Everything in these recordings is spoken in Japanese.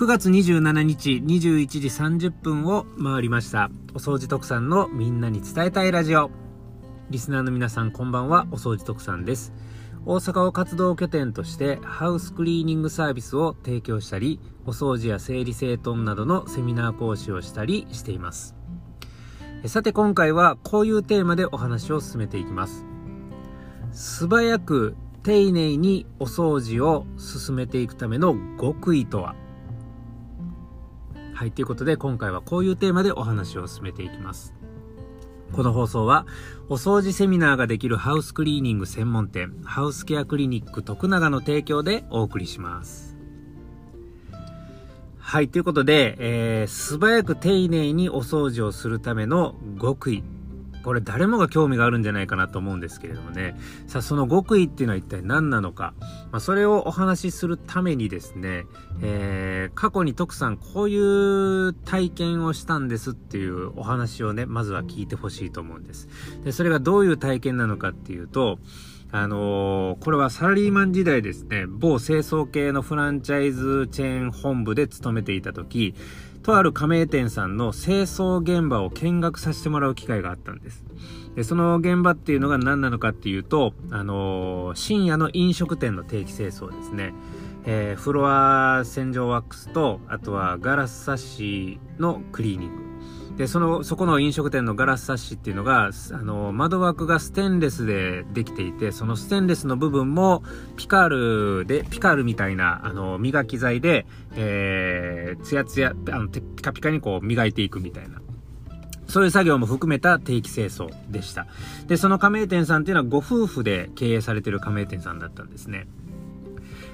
9月27日21時30分を回りました。お掃除特産のみんなに伝えたいラジオ。リスナーの皆さんこんばんは。お掃除特産です。大阪を活動拠点としてハウスクリーニングサービスを提供したりお掃除や整理整頓などのセミナー講師をしたりしています。さて今回はこういうテーマでお話を進めていきます。素早く丁寧にお掃除を進めていくための極意とは？はい、ということで今回はこういうテーマでお話を進めていきます。この放送は、お掃除セミナーができるハウスクリーニング専門店、ハウスケアクリニック徳永の提供でお送りします。はい、ということで、えー、素早く丁寧にお掃除をするための極意これ誰もが興味があるんじゃないかなと思うんですけれどもね。さあ、その極意っていうのは一体何なのか。まあ、それをお話しするためにですね、えー、過去に徳さんこういう体験をしたんですっていうお話をね、まずは聞いてほしいと思うんです。で、それがどういう体験なのかっていうと、あのー、これはサラリーマン時代ですね、某清掃系のフランチャイズチェーン本部で勤めていた時、とある加盟店さんの清掃現場を見学させてもらう機会があったんです。で、その現場っていうのが何なのかっていうと、あのー、深夜の飲食店の定期清掃ですね。えー、フロア洗浄ワックスと、あとはガラスサッシのクリーニング。で、その、そこの飲食店のガラスサッシっていうのが、あの、窓枠がステンレスでできていて、そのステンレスの部分も、ピカールで、ピカールみたいな、あの、磨き剤で、えー、ツヤツヤ、あの、ピカピカにこう磨いていくみたいな。そういう作業も含めた定期清掃でした。で、その加盟店さんっていうのはご夫婦で経営されてる加盟店さんだったんですね。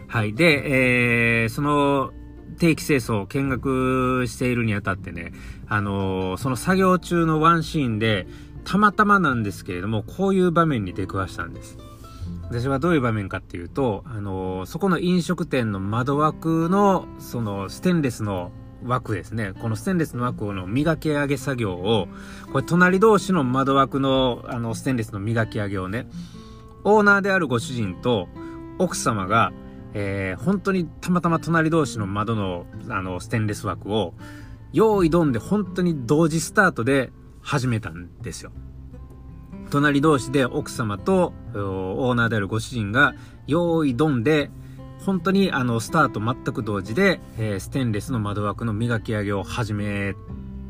はい。で、えー、その、定期清掃を見学しているにあたってね、あのー、その作業中のワンシーンで、たまたまなんですけれども、こういう場面に出くわしたんです。私はどういう場面かっていうと、あのー、そこの飲食店の窓枠の、そのステンレスの枠ですね。このステンレスの枠の磨き上げ作業を、これ隣同士の窓枠のあのステンレスの磨き上げをね、オーナーであるご主人と奥様がえー、本当にたまたま隣同士の窓の、あの、ステンレス枠を、用意ドンで本当に同時スタートで始めたんですよ。隣同士で奥様とオーナーであるご主人が用意ドンで本当にあのスタート全く同時で、えー、ステンレスの窓枠の磨き上げを始め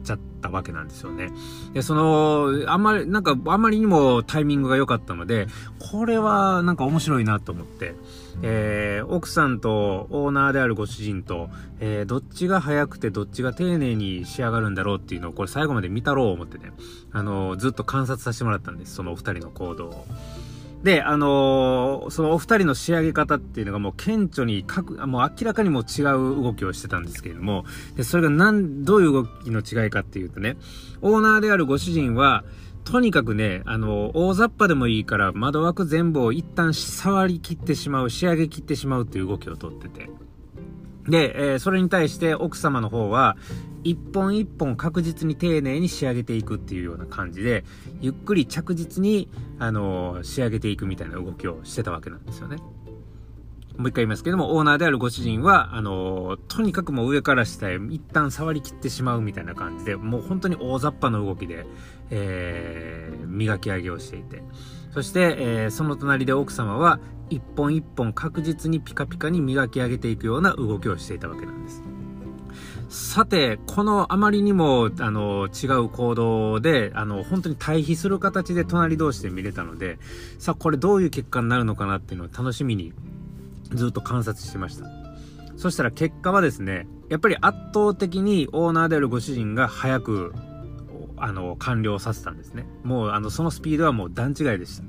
ちゃったわけなんですよね。で、その、あんまり、なんか、あんまりにもタイミングが良かったので、これはなんか面白いなと思って、えー、奥さんとオーナーであるご主人と、えー、どっちが早くてどっちが丁寧に仕上がるんだろうっていうのを、これ最後まで見たろう思ってね、あのずっと観察させてもらったんです、そのお二人の行動を。で、あのー、そのお二人の仕上げ方っていうのがもう顕著に各、もう明らかにも違う動きをしてたんですけれども、で、それがなん、どういう動きの違いかっていうとね、オーナーであるご主人は、とにかくね、あの、大雑把でもいいから窓枠全部を一旦触り切ってしまう、仕上げ切ってしまうっていう動きをとってて。で、えー、それに対して奥様の方は、一本一本確実に丁寧に仕上げていくっていうような感じで、ゆっくり着実に、あのー、仕上げていくみたいな動きをしてたわけなんですよね。もう一回言いますけども、オーナーであるご主人は、あのー、とにかくもう上から下へ一旦触り切ってしまうみたいな感じで、もう本当に大雑把な動きで、えー、磨き上げをしていて。そして、えー、その隣で奥様は一本一本確実にピカピカに磨き上げていくような動きをしていたわけなんです。さて、このあまりにも、あの、違う行動で、あの、本当に対比する形で隣同士で見れたので、さあ、これどういう結果になるのかなっていうのを楽しみにずっと観察してました。そしたら結果はですね、やっぱり圧倒的にオーナーであるご主人が早くあの、完了させたんですね。もう、あの、そのスピードはもう段違いでした。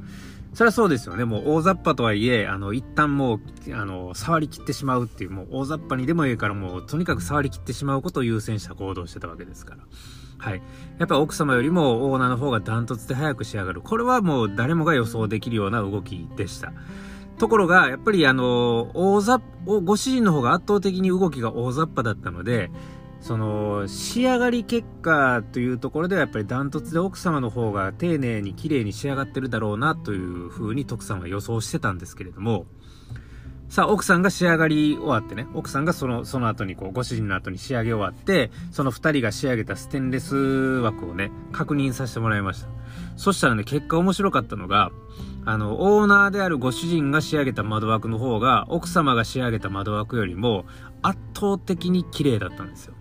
それはそうですよね。もう大雑把とはいえ、あの、一旦もう、あの、触り切ってしまうっていう、もう大雑把にでもいいからもう、とにかく触り切ってしまうことを優先した行動してたわけですから。はい。やっぱ奥様よりもオーナーの方がダントツで早く仕上がる。これはもう誰もが予想できるような動きでした。ところが、やっぱりあの、大雑、ご主人の方が圧倒的に動きが大雑把だったので、その仕上がり結果というところではやっぱりダントツで奥様の方が丁寧に綺麗に仕上がってるだろうなというふうに徳さんは予想してたんですけれどもさあ、奥さんが仕上がり終わってね、奥さんがその、その後にこう、ご主人の後に仕上げ終わって、その二人が仕上げたステンレス枠をね、確認させてもらいました。そしたらね、結果面白かったのが、あの、オーナーであるご主人が仕上げた窓枠の方が、奥様が仕上げた窓枠よりも、圧倒的に綺麗だったんですよ。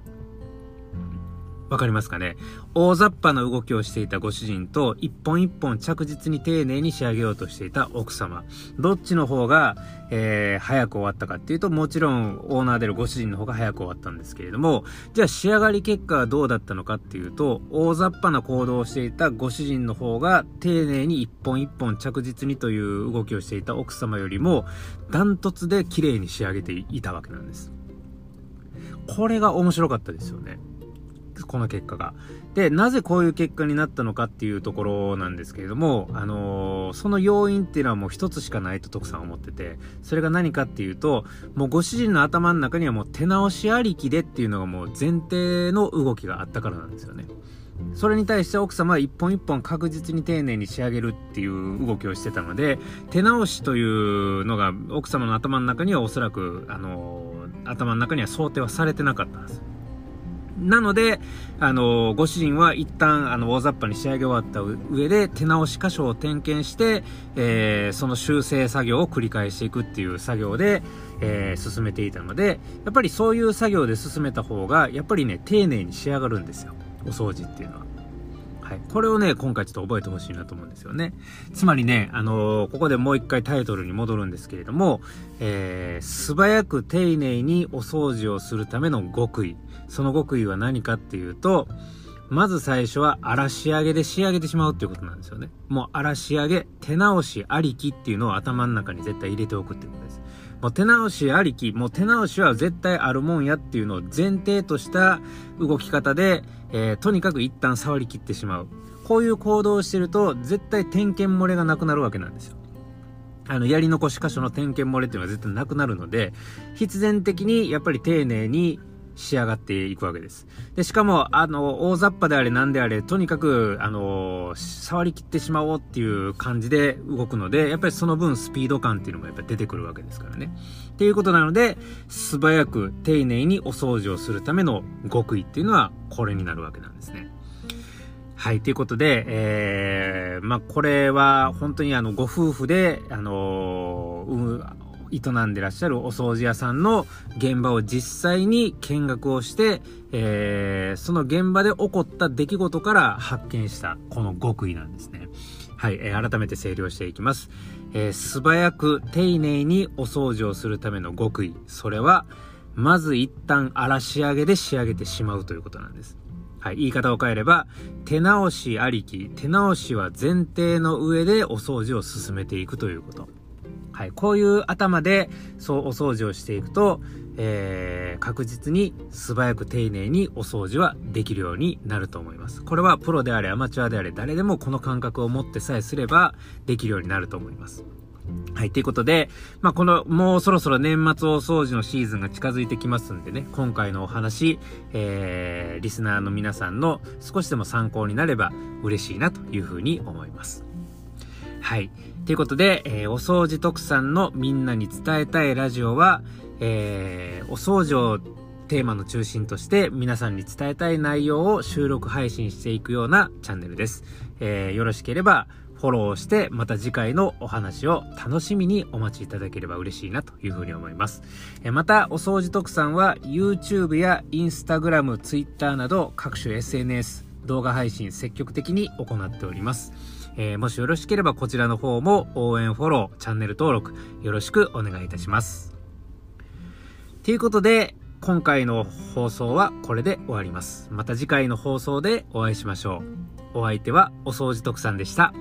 わかりますかね？大雑把な動きをしていたご主人と一本一本着実に丁寧に仕上げようとしていた奥様。どっちの方が、えー、早く終わったかっていうともちろんオーナーであるご主人の方が早く終わったんですけれどもじゃあ仕上がり結果はどうだったのかっていうと大雑把な行動をしていたご主人の方が丁寧に一本一本着実にという動きをしていた奥様よりもダントツで綺麗に仕上げていたわけなんです。これが面白かったですよね。この結果が。で、なぜこういう結果になったのかっていうところなんですけれども、あのー、その要因っていうのはもう一つしかないと徳さんは思ってて、それが何かっていうと、もうご主人の頭の中にはもう手直しありきでっていうのがもう前提の動きがあったからなんですよね。それに対して奥様は一本一本確実に丁寧に仕上げるっていう動きをしてたので、手直しというのが奥様の頭の中にはおそらく、あのー、頭の中には想定はされてなかったんです。なので、あの、ご主人は一旦、あの、大雑把に仕上げ終わった上で、手直し箇所を点検して、えー、その修正作業を繰り返していくっていう作業で、えー、進めていたので、やっぱりそういう作業で進めた方が、やっぱりね、丁寧に仕上がるんですよ。お掃除っていうのは。はい。これをね、今回ちょっと覚えてほしいなと思うんですよね。つまりね、あのー、ここでもう一回タイトルに戻るんですけれども、えー、素早く丁寧にお掃除をするための極意。その極意は何かっていうと、まず最初は荒仕上げで仕上げてしまうっていうことなんですよね。もう荒仕上げ、手直しありきっていうのを頭の中に絶対入れておくっていうことです。もう手直しありき、もう手直しは絶対あるもんやっていうのを前提とした動き方で、えー、とにかく一旦触りきってしまう。こういう行動をしてると、絶対点検漏れがなくなるわけなんですよ。あの、やり残し箇所の点検漏れっていうのは絶対なくなるので、必然的にやっぱり丁寧に仕上がっていくわけです。で、しかも、あの、大雑把であれ何であれ、とにかく、あの、触り切ってしまおうっていう感じで動くので、やっぱりその分スピード感っていうのもやっぱ出てくるわけですからね。っていうことなので、素早く丁寧にお掃除をするための極意っていうのは、これになるわけなんですね。はい、ということで、えー、まあ、これは本当にあの、ご夫婦で、あのー、営んでらっしゃるお掃除屋さんの現場を実際に見学をして、えー、その現場で起こった出来事から発見したこの極意なんですね。はい、えー、改めて整理をしていきます。えー、素早く丁寧にお掃除をするための極意。それは、まず一旦荒仕上げで仕上げてしまうということなんです。はい、言い方を変えれば、手直しありき、手直しは前提の上でお掃除を進めていくということ。はい、こういう頭でそうお掃除をしていくと、えー、確実に素早く丁寧にお掃除はできるようになると思います。これはプロであれアマチュアであれ誰でもこの感覚を持ってさえすればできるようになると思います。はい、ということで、まあ、この、もうそろそろ年末大掃除のシーズンが近づいてきますんでね、今回のお話、えー、リスナーの皆さんの少しでも参考になれば嬉しいなというふうに思います。はい。ということで、えー、お掃除特産のみんなに伝えたいラジオは、えー、お掃除をテーマの中心として皆さんに伝えたい内容を収録配信していくようなチャンネルです。えー、よろしければフォローして、また次回のお話を楽しみにお待ちいただければ嬉しいなというふうに思います。えまた、お掃除特産は YouTube や Instagram、Twitter など各種 SNS、動画配信積極的に行っております。えー、もしよろしければこちらの方も応援フォロー、チャンネル登録よろしくお願いいたします。ということで、今回の放送はこれで終わります。また次回の放送でお会いしましょう。お相手はお掃除特産でした。